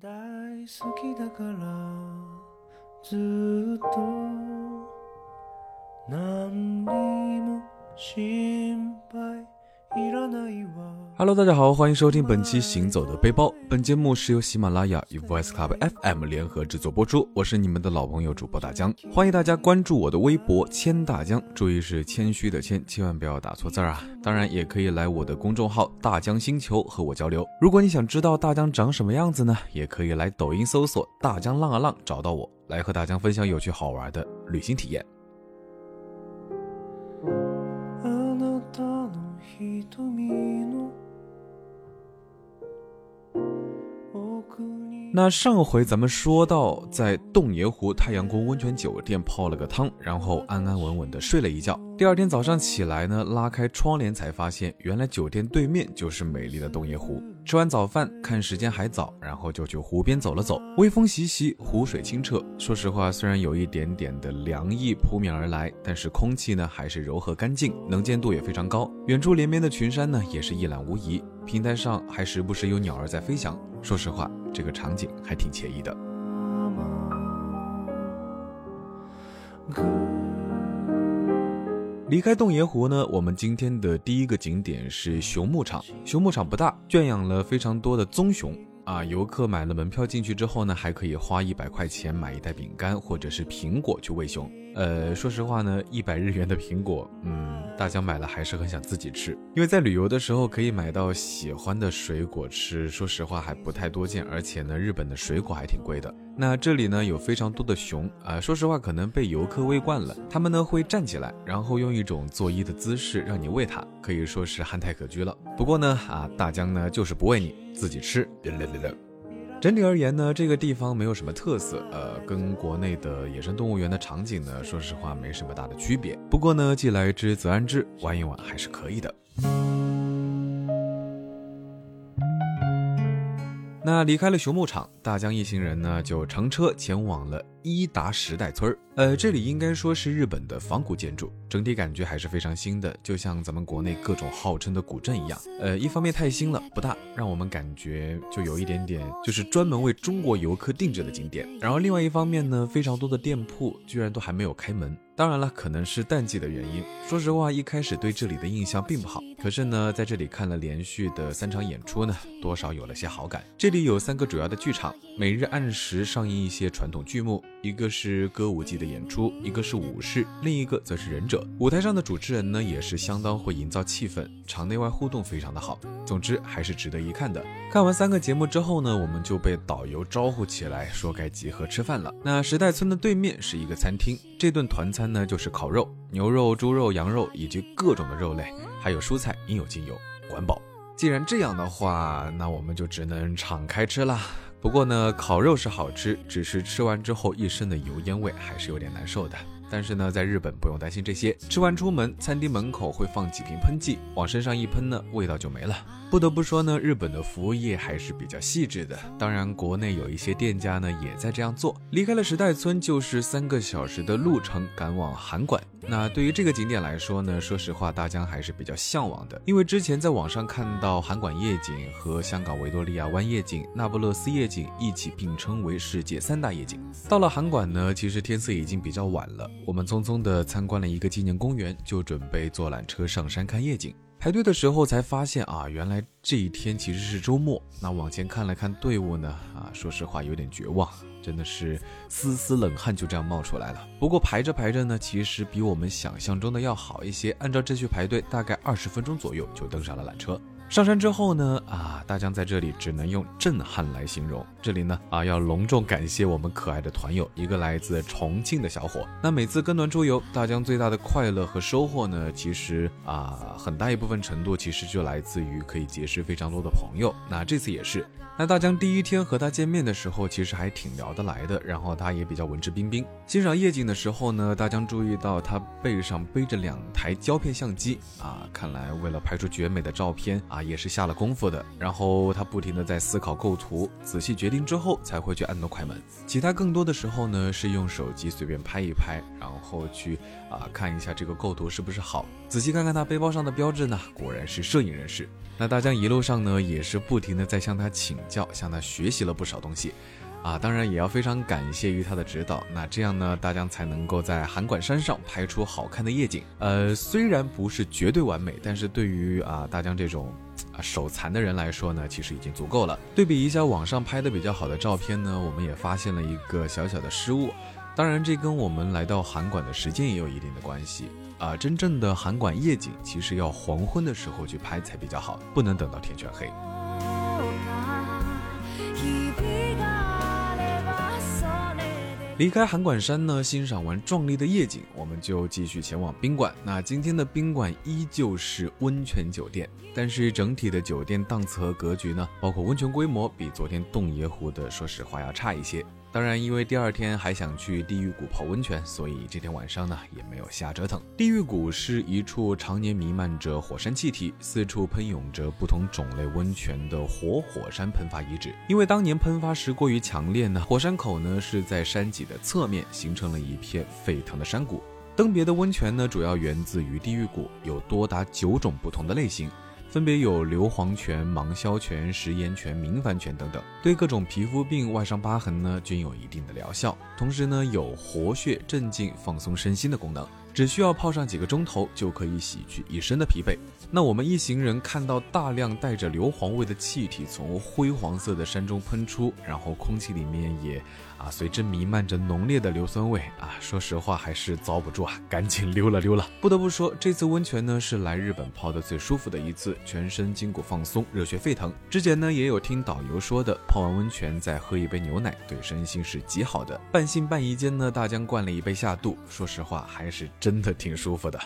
大好きだからずっと。何にも心配 Hello，大家好，欢迎收听本期《行走的背包》。本节目是由喜马拉雅与 Voice Club FM 联合制作播出。我是你们的老朋友主播大江，欢迎大家关注我的微博“谦大江”，注意是谦虚的谦，千万不要打错字儿啊！当然，也可以来我的公众号“大江星球”和我交流。如果你想知道大江长什么样子呢，也可以来抖音搜索“大江浪啊浪”，找到我，来和大江分享有趣好玩的旅行体验。那上回咱们说到，在洞爷湖太阳宫温泉酒店泡了个汤，然后安安稳稳的睡了一觉。第二天早上起来呢，拉开窗帘才发现，原来酒店对面就是美丽的洞爷湖。吃完早饭，看时间还早，然后就去湖边走了走。微风习习，湖水清澈。说实话，虽然有一点点的凉意扑面而来，但是空气呢还是柔和干净，能见度也非常高。远处连绵的群山呢也是一览无遗，平台上还时不时有鸟儿在飞翔。说实话，这个场景还挺惬意的。离开洞爷湖呢，我们今天的第一个景点是熊牧场。熊牧场不大，圈养了非常多的棕熊啊。游客买了门票进去之后呢，还可以花一百块钱买一袋饼干或者是苹果去喂熊。呃，说实话呢，一百日元的苹果，嗯，大家买了还是很想自己吃，因为在旅游的时候可以买到喜欢的水果吃。说实话还不太多见，而且呢，日本的水果还挺贵的。那这里呢有非常多的熊啊、说实话可能被游客喂惯了，他们呢会站起来，然后用一种作揖的姿势让你喂它，可以说是憨态可掬了。不过呢，啊，大江呢就是不喂你，自己吃。整体而言呢，这个地方没有什么特色，呃，跟国内的野生动物园的场景呢，说实话没什么大的区别。不过呢，既来之则安之，玩一玩还是可以的。那离开了熊牧场，大江一行人呢就乘车前往了伊达时代村儿。呃，这里应该说是日本的仿古建筑，整体感觉还是非常新的，就像咱们国内各种号称的古镇一样。呃，一方面太新了，不大，让我们感觉就有一点点就是专门为中国游客定制的景点。然后另外一方面呢，非常多的店铺居然都还没有开门。当然了，可能是淡季的原因。说实话，一开始对这里的印象并不好。可是呢，在这里看了连续的三场演出呢，多少有了些好感。这里有三个主要的剧场，每日按时上映一些传统剧目，一个是歌舞伎的演出，一个是武士，另一个则是忍者。舞台上的主持人呢，也是相当会营造气氛，场内外互动非常的好。总之还是值得一看的。看完三个节目之后呢，我们就被导游招呼起来，说该集合吃饭了。那时代村的对面是一个餐厅，这顿团餐呢就是烤肉、牛肉、猪肉、羊肉以及各种的肉类，还有蔬菜，应有尽有，管饱。既然这样的话，那我们就只能敞开吃啦。不过呢，烤肉是好吃，只是吃完之后一身的油烟味还是有点难受的。但是呢，在日本不用担心这些，吃完出门，餐厅门口会放几瓶喷剂，往身上一喷呢，味道就没了。不得不说呢，日本的服务业还是比较细致的。当然，国内有一些店家呢也在这样做。离开了时代村，就是三个小时的路程，赶往函馆。那对于这个景点来说呢，说实话，大江还是比较向往的，因为之前在网上看到函馆夜景和香港维多利亚湾夜景、那不勒斯夜景一起并称为世界三大夜景。到了函馆呢，其实天色已经比较晚了，我们匆匆的参观了一个纪念公园，就准备坐缆车上山看夜景。排队的时候才发现啊，原来这一天其实是周末。那往前看了看队伍呢，啊，说实话有点绝望，真的是丝丝冷汗就这样冒出来了。不过排着排着呢，其实比我们想象中的要好一些。按照秩序排队，大概二十分钟左右就登上了缆车。上山之后呢，啊，大江在这里只能用震撼来形容。这里呢，啊，要隆重感谢我们可爱的团友，一个来自重庆的小伙。那每次跟团出游，大江最大的快乐和收获呢，其实啊，很大一部分程度其实就来自于可以结识非常多的朋友。那这次也是。那大江第一天和他见面的时候，其实还挺聊得来的，然后他也比较文质彬彬。欣赏夜景的时候呢，大江注意到他背上背着两台胶片相机啊，看来为了拍出绝美的照片啊。也是下了功夫的。然后他不停的在思考构图，仔细决定之后才会去按动快门。其他更多的时候呢，是用手机随便拍一拍，然后去啊看一下这个构图是不是好。仔细看看他背包上的标志呢，果然是摄影人士。那大江一路上呢，也是不停的在向他请教，向他学习了不少东西。啊，当然也要非常感谢于他的指导。那这样呢，大江才能够在函馆山上拍出好看的夜景。呃，虽然不是绝对完美，但是对于啊大江这种啊手残的人来说呢，其实已经足够了。对比一下网上拍的比较好的照片呢，我们也发现了一个小小的失误。当然，这跟我们来到函馆的时间也有一定的关系。啊，真正的函馆夜景其实要黄昏的时候去拍才比较好，不能等到天全黑。离开函馆山呢，欣赏完壮丽的夜景，我们就继续前往宾馆。那今天的宾馆依旧是温泉酒店，但是整体的酒店档次和格局呢，包括温泉规模，比昨天洞爷湖的说实话要差一些。当然，因为第二天还想去地狱谷泡温泉，所以这天晚上呢也没有瞎折腾。地狱谷是一处常年弥漫着火山气体、四处喷涌着不同种类温泉的活火山喷发遗址。因为当年喷发时过于强烈呢，火山口呢是在山脊的侧面形成了一片沸腾的山谷。登别的温泉呢主要源自于地狱谷，有多达九种不同的类型。分别有硫磺泉、芒硝泉、食盐泉、明矾泉等等，对各种皮肤病、外伤疤痕呢均有一定的疗效，同时呢有活血、镇静、放松身心的功能，只需要泡上几个钟头就可以洗去一身的疲惫。那我们一行人看到大量带着硫磺味的气体从灰黄色的山中喷出，然后空气里面也。啊，随之弥漫着浓烈的硫酸味啊！说实话，还是遭不住啊，赶紧溜了溜了。不得不说，这次温泉呢是来日本泡的最舒服的一次，全身筋骨放松，热血沸腾。之前呢也有听导游说的，泡完温泉再喝一杯牛奶，对身心是极好的。半信半疑间呢，大江灌了一杯下肚，说实话，还是真真的挺舒服的。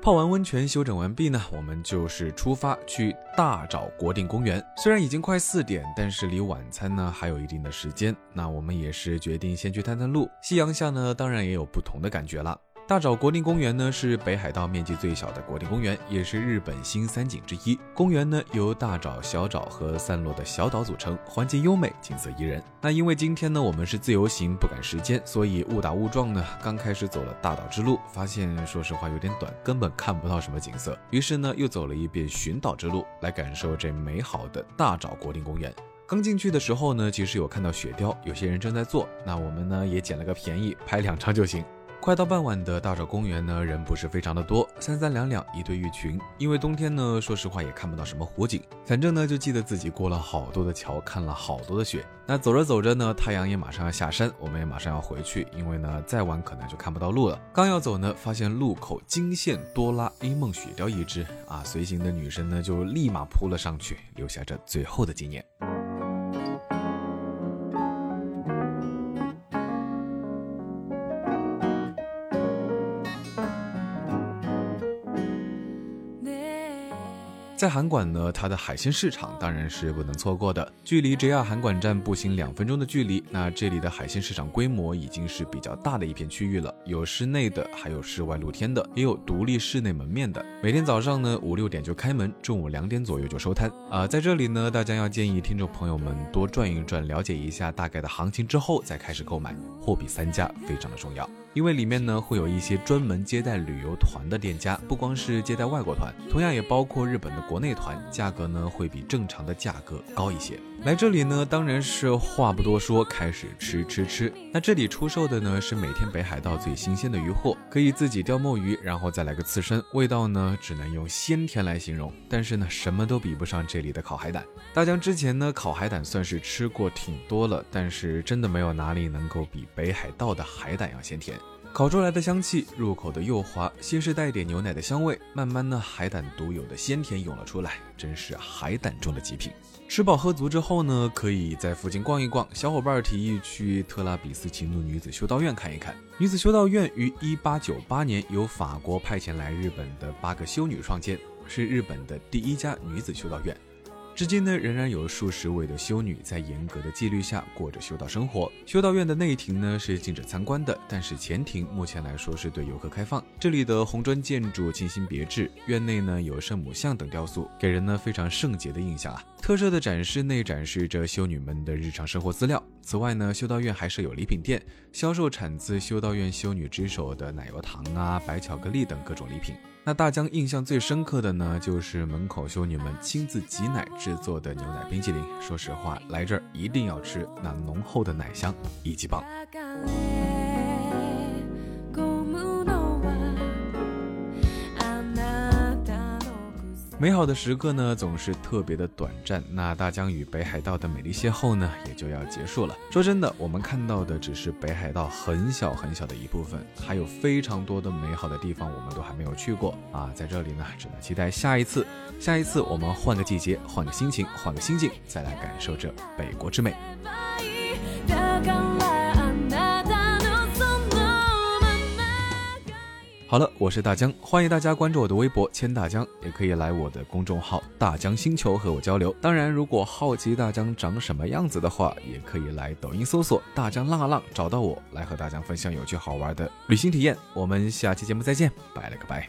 泡完温泉休整完毕呢，我们就是出发去大沼国定公园。虽然已经快四点，但是离晚餐呢还有一定的时间。那我们也是决定先去探探路。夕阳下呢，当然也有不同的感觉了。大沼国定公园呢是北海道面积最小的国定公园，也是日本新三景之一。公园呢由大沼、小沼和散落的小岛组成，环境优美，景色宜人。那因为今天呢我们是自由行，不赶时间，所以误打误撞呢，刚开始走了大岛之路，发现说实话有点短，根本看不到什么景色。于是呢又走了一遍寻岛之路，来感受这美好的大沼国定公园。刚进去的时候呢，其实有看到雪雕，有些人正在做，那我们呢也捡了个便宜，拍两张就行。快到傍晚的大沼公园呢，人不是非常的多，三三两两一对一群。因为冬天呢，说实话也看不到什么湖景，反正呢就记得自己过了好多的桥，看了好多的雪。那走着走着呢，太阳也马上要下山，我们也马上要回去，因为呢再晚可能就看不到路了。刚要走呢，发现路口惊现哆啦 A 梦雪雕一只啊，随行的女生呢就立马扑了上去，留下这最后的纪念。在韩馆呢，它的海鲜市场当然是不能错过的。距离 JR 韩馆站步行两分钟的距离，那这里的海鲜市场规模已经是比较大的一片区域了，有室内的，还有室外露天的，也有独立室内门面的。每天早上呢五六点就开门，中午两点左右就收摊。啊，在这里呢，大家要建议听众朋友们多转一转，了解一下大概的行情之后再开始购买。货比三家非常的重要。因为里面呢会有一些专门接待旅游团的店家，不光是接待外国团，同样也包括日本的国内团，价格呢会比正常的价格高一些。来这里呢当然是话不多说，开始吃吃吃。那这里出售的呢是每天北海道最新鲜的鱼货，可以自己钓墨鱼，然后再来个刺身，味道呢只能用鲜甜来形容。但是呢什么都比不上这里的烤海胆。大江之前呢烤海胆算是吃过挺多了，但是真的没有哪里能够比北海道的海胆要鲜甜。烤出来的香气，入口的幼滑，先是带点牛奶的香味，慢慢呢，海胆独有的鲜甜涌了出来，真是海胆中的极品。吃饱喝足之后呢，可以在附近逛一逛。小伙伴提议去特拉比斯奇诺女子修道院看一看。女子修道院于一八九八年由法国派遣来日本的八个修女创建，是日本的第一家女子修道院。至今呢，仍然有数十位的修女在严格的纪律下过着修道生活。修道院的内庭呢是禁止参观的，但是前庭目前来说是对游客开放。这里的红砖建筑清新别致，院内呢有圣母像等雕塑，给人呢非常圣洁的印象啊。特设的展示内展示着修女们的日常生活资料。此外呢，修道院还设有礼品店，销售产自修道院修女之手的奶油糖啊、白巧克力等各种礼品。那大江印象最深刻的呢，就是门口修女们亲自挤奶制作的牛奶冰淇淋。说实话，来这儿一定要吃那浓厚的奶香，一级棒。美好的时刻呢，总是特别的短暂。那大江与北海道的美丽邂逅呢，也就要结束了。说真的，我们看到的只是北海道很小很小的一部分，还有非常多的美好的地方，我们都还没有去过啊。在这里呢，只能期待下一次，下一次我们换个季节，换个心情，换个心境，再来感受这北国之美。好了，我是大江，欢迎大家关注我的微博千大江，也可以来我的公众号大江星球和我交流。当然，如果好奇大江长什么样子的话，也可以来抖音搜索大江浪浪，找到我来和大江分享有趣好玩的旅行体验。我们下期节目再见，拜了个拜。